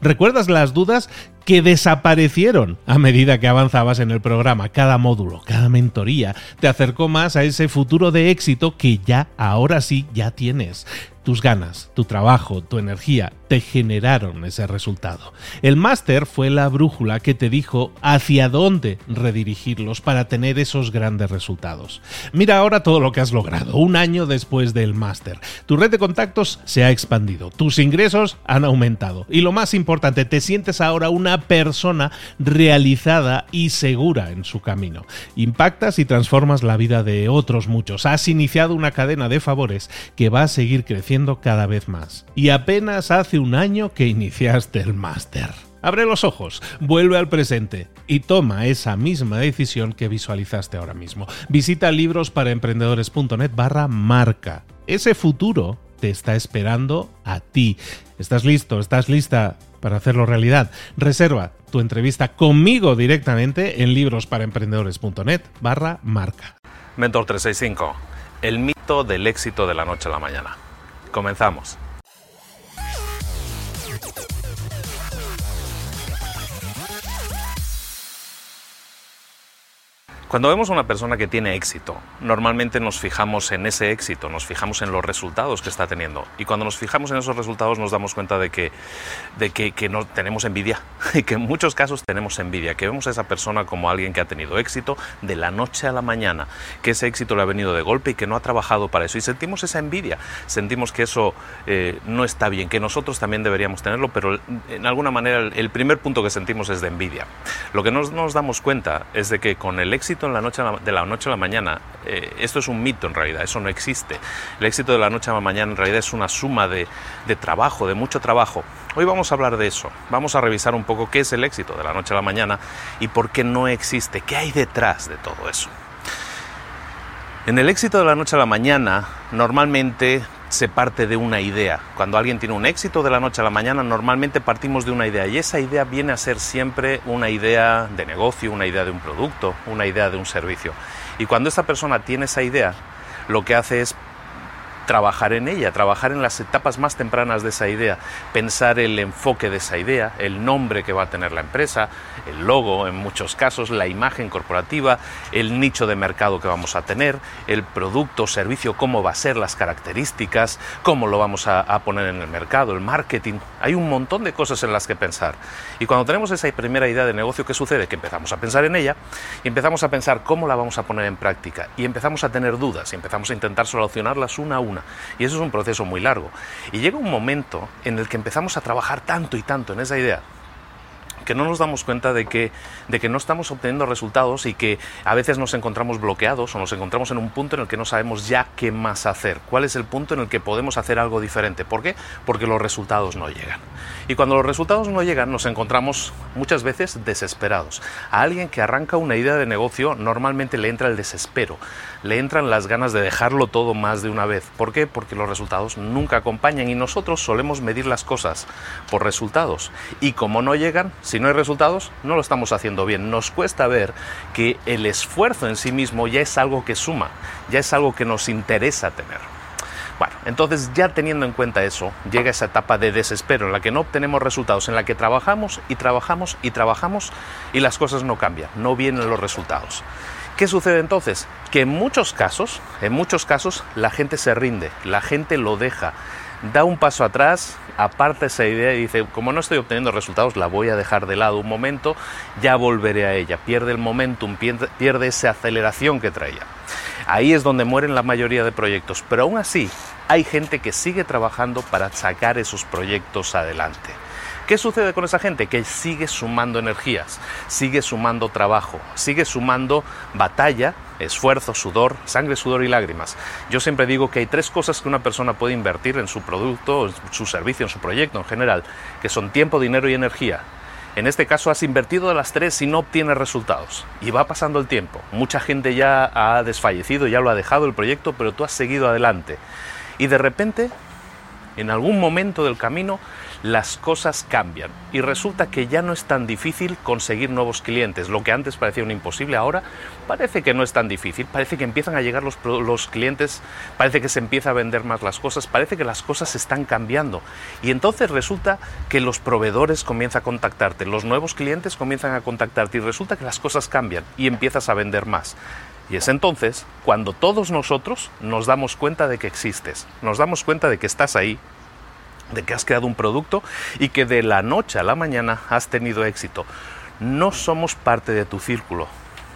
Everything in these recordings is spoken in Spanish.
¿Recuerdas las dudas que desaparecieron a medida que avanzabas en el programa? Cada módulo, cada mentoría te acercó más a ese futuro de éxito que ya, ahora sí, ya tienes. Tus ganas, tu trabajo, tu energía te generaron ese resultado. El máster fue la brújula que te dijo hacia dónde redirigirlos para tener esos grandes resultados. Mira ahora todo lo que has logrado, un año después del máster. Tu red de contactos se ha expandido, tus ingresos han aumentado y lo más importante, te sientes ahora una persona realizada y segura en su camino. Impactas y transformas la vida de otros muchos. Has iniciado una cadena de favores que va a seguir creciendo cada vez más. Y apenas hace un año que iniciaste el máster. Abre los ojos, vuelve al presente y toma esa misma decisión que visualizaste ahora mismo. Visita librosparaemprendedores.net barra marca. Ese futuro te está esperando a ti. ¿Estás listo? ¿Estás lista para hacerlo realidad? Reserva tu entrevista conmigo directamente en librosparaemprendedores.net barra marca. Mentor 365, el mito del éxito de la noche a la mañana. Comenzamos. Cuando vemos a una persona que tiene éxito, normalmente nos fijamos en ese éxito, nos fijamos en los resultados que está teniendo. Y cuando nos fijamos en esos resultados nos damos cuenta de que, de que, que no, tenemos envidia, y que en muchos casos tenemos envidia, que vemos a esa persona como alguien que ha tenido éxito de la noche a la mañana, que ese éxito le ha venido de golpe y que no ha trabajado para eso. Y sentimos esa envidia, sentimos que eso eh, no está bien, que nosotros también deberíamos tenerlo, pero en alguna manera el, primer punto que sentimos es de envidia. Lo que no nos damos cuenta es de que con el éxito en la noche de la noche a la mañana. Eh, esto es un mito en realidad, eso no existe. El éxito de la noche a la mañana en realidad es una suma de, de trabajo, de mucho trabajo. Hoy vamos a hablar de eso, vamos a revisar un poco qué es el éxito de la noche a la mañana y por qué no existe, qué hay detrás de todo eso. En el éxito de la noche a la mañana, normalmente se parte de una idea. Cuando alguien tiene un éxito de la noche a la mañana, normalmente partimos de una idea y esa idea viene a ser siempre una idea de negocio, una idea de un producto, una idea de un servicio. Y cuando esta persona tiene esa idea, lo que hace es trabajar en ella, trabajar en las etapas más tempranas de esa idea, pensar el enfoque de esa idea, el nombre que va a tener la empresa, el logo en muchos casos, la imagen corporativa, el nicho de mercado que vamos a tener, el producto o servicio, cómo va a ser, las características, cómo lo vamos a, poner en el mercado, el marketing. Hay un montón de cosas en las que pensar. Y cuando tenemos esa primera idea de negocio, ¿qué sucede? Que empezamos a pensar en ella y empezamos a pensar cómo la vamos a poner en práctica y empezamos a tener dudas y empezamos a intentar solucionarlas una a una y eso es un proceso muy largo. Y llega un momento en el que empezamos a trabajar tanto y tanto en esa idea que no nos damos cuenta de que, de que no estamos obteniendo resultados y que a veces nos encontramos bloqueados o nos encontramos en un punto en el que no sabemos ya qué más hacer, cuál es el punto en el que podemos hacer algo diferente. ¿Por qué? Porque los resultados no llegan. Y cuando los resultados no llegan nos encontramos muchas veces desesperados. A alguien que arranca una idea de negocio normalmente le entra el desespero, le entran las ganas de dejarlo todo más de una vez. ¿Por qué? Porque los resultados nunca acompañan y nosotros solemos medir las cosas por resultados. Y como no llegan, si no hay resultados, no lo estamos haciendo bien. Nos cuesta ver que el esfuerzo en sí mismo ya es algo que suma, ya es algo que nos interesa tener. Bueno, entonces ya teniendo en cuenta eso, llega esa etapa de desespero en la que no obtenemos resultados, en la que trabajamos y trabajamos y trabajamos y las cosas no cambian, no vienen los resultados. ¿Qué sucede entonces? Que en muchos casos, en muchos casos, la gente se rinde, la gente lo deja, da un paso atrás, aparta esa idea y dice, como no estoy obteniendo resultados, la voy a dejar de lado un momento, ya volveré a ella. Pierde el momentum, pierde, esa aceleración que traía. Ahí es donde mueren la mayoría de proyectos, pero aún así hay gente que sigue trabajando para sacar esos proyectos adelante. ¿Qué sucede con esa gente? Que sigue sumando energías, sigue sumando trabajo, sigue sumando batalla, esfuerzo, sudor, sangre, sudor y lágrimas. Yo siempre digo que hay tres cosas que una persona puede invertir en su producto, en su servicio, en su proyecto en general, que son tiempo, dinero y energía. En este caso has invertido las tres y no obtienes resultados. Y va pasando el tiempo. Mucha gente ya ha desfallecido, ya lo ha dejado el proyecto, pero tú has seguido adelante. Y de repente, en algún momento del camino, las cosas cambian y resulta que ya no es tan difícil conseguir nuevos clientes. Lo que antes parecía un imposible, ahora parece que no es tan difícil, parece que empiezan a llegar los, clientes, parece que se empieza a vender más las cosas, parece que las cosas están cambiando. Y entonces resulta que los proveedores comienzan a contactarte, los nuevos clientes comienzan a contactarte y resulta que las cosas cambian y empiezas a vender más. Y es entonces cuando todos nosotros nos damos cuenta de que existes, nos damos cuenta de que estás ahí, de que has creado un producto y que de la noche a la mañana has tenido éxito. No somos parte de tu círculo,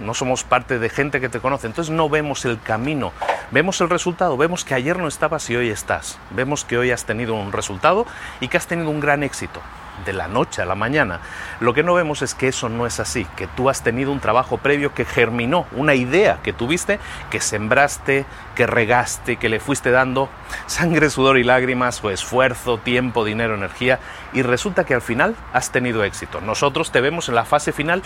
no somos parte de gente que te conoce, entonces no vemos el camino, vemos el resultado, vemos que ayer no estabas y hoy estás, vemos que hoy has tenido un resultado y que has tenido un gran éxito de la noche a la mañana. Lo que no vemos es que eso no es así, que tú has tenido un trabajo previo que germinó, una idea que tuviste, que sembraste, que regaste, que le fuiste dando sangre, sudor y lágrimas, o esfuerzo, tiempo, dinero, energía, y resulta que al final has tenido éxito. Nosotros te vemos en la fase final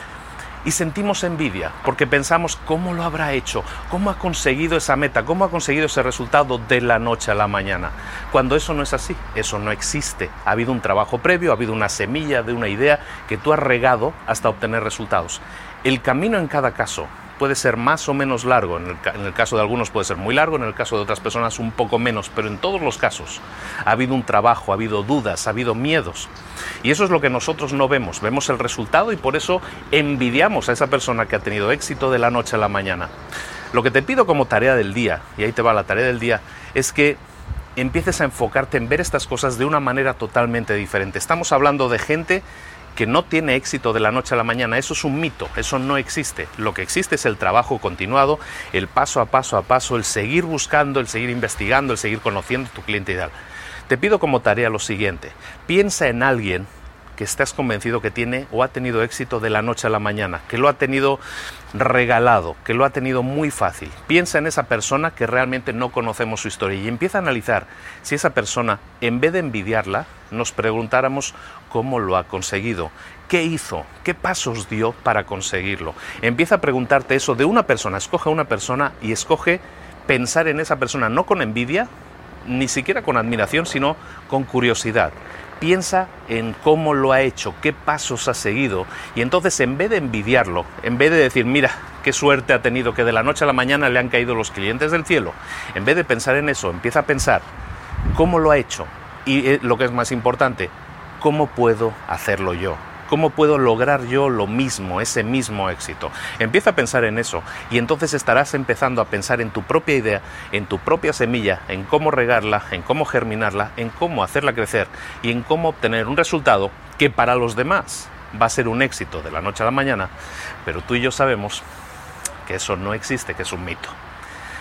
y sentimos envidia porque pensamos cómo lo habrá hecho, cómo ha conseguido esa meta, cómo ha conseguido ese resultado de la noche a la mañana. Cuando eso no es así, eso no existe. Ha habido un trabajo previo, ha habido una semilla de una idea que tú has regado hasta obtener resultados. El camino en cada caso puede ser más o menos largo, en el, caso de algunos puede ser muy largo, en el caso de otras personas un poco menos, pero en todos los casos ha habido un trabajo, ha habido dudas, ha habido miedos. Y eso es lo que nosotros no vemos, vemos el resultado y por eso envidiamos a esa persona que ha tenido éxito de la noche a la mañana. Lo que te pido como tarea del día, y ahí te va la tarea del día, es que empieces a enfocarte en ver estas cosas de una manera totalmente diferente. Estamos hablando de gente que no tiene éxito de la noche a la mañana. Eso es un mito, eso no existe. Lo que existe es el trabajo continuado, el paso a paso a paso, el seguir buscando, el seguir investigando, el seguir conociendo tu cliente ideal. Te pido como tarea lo siguiente, piensa en alguien que estás convencido que tiene o ha tenido éxito de la noche a la mañana, que lo ha tenido regalado, que lo ha tenido muy fácil. Piensa en esa persona que realmente no conocemos su historia y empieza a analizar si esa persona, en vez de envidiarla, nos preguntáramos cómo lo ha conseguido, qué hizo, qué pasos dio para conseguirlo. Empieza a preguntarte eso de una persona, escoge a una persona y escoge pensar en esa persona no con envidia, ni siquiera con admiración, sino con curiosidad piensa en cómo lo ha hecho, qué pasos ha seguido, y entonces en vez de envidiarlo, en vez de decir, mira, qué suerte ha tenido que de la noche a la mañana le han caído los clientes del cielo, en vez de pensar en eso, empieza a pensar cómo lo ha hecho y eh, lo que es más importante, cómo puedo hacerlo yo. ¿Cómo puedo lograr yo lo mismo, ese mismo éxito? Empieza a pensar en eso y entonces estarás empezando a pensar en tu propia idea, en tu propia semilla, en cómo regarla, en cómo germinarla, en cómo hacerla crecer y en cómo obtener un resultado que para los demás va a ser un éxito de la noche a la mañana, pero tú y yo sabemos que eso no existe, que es un mito.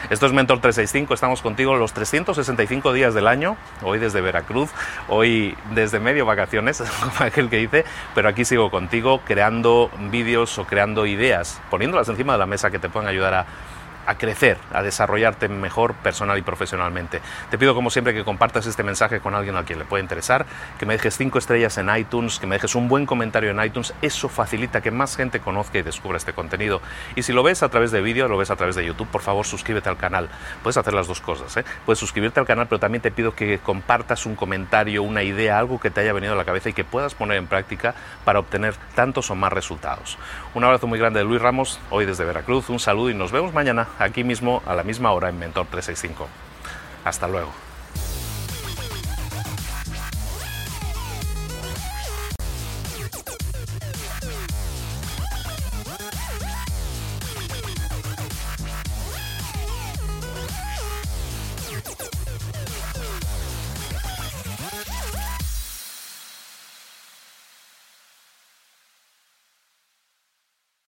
Esto es Mentor 365, estamos contigo los 365 días del año, hoy desde Veracruz, hoy desde medio vacaciones, como aquel que dice, pero aquí sigo contigo creando vídeos o creando ideas, poniéndolas encima de la mesa que te puedan ayudar a a crecer, a desarrollarte mejor personal y profesionalmente. Te pido como siempre que compartas este mensaje con alguien a quien le pueda interesar, que me dejes cinco estrellas en iTunes, que me dejes un buen comentario en iTunes, eso facilita que más gente conozca y descubra este contenido. Y si lo ves a través de vídeo, lo ves a través de YouTube, por favor suscríbete al canal. Puedes hacer las dos cosas, ¿eh? puedes suscribirte al canal, pero también te pido que compartas un comentario, una idea, algo que te haya venido a la cabeza y que puedas poner en práctica para obtener tantos o más resultados. Un abrazo muy grande de Luis Ramos, hoy desde Veracruz, un saludo y nos vemos mañana aquí mismo a la misma hora en Mentor 365. Hasta luego.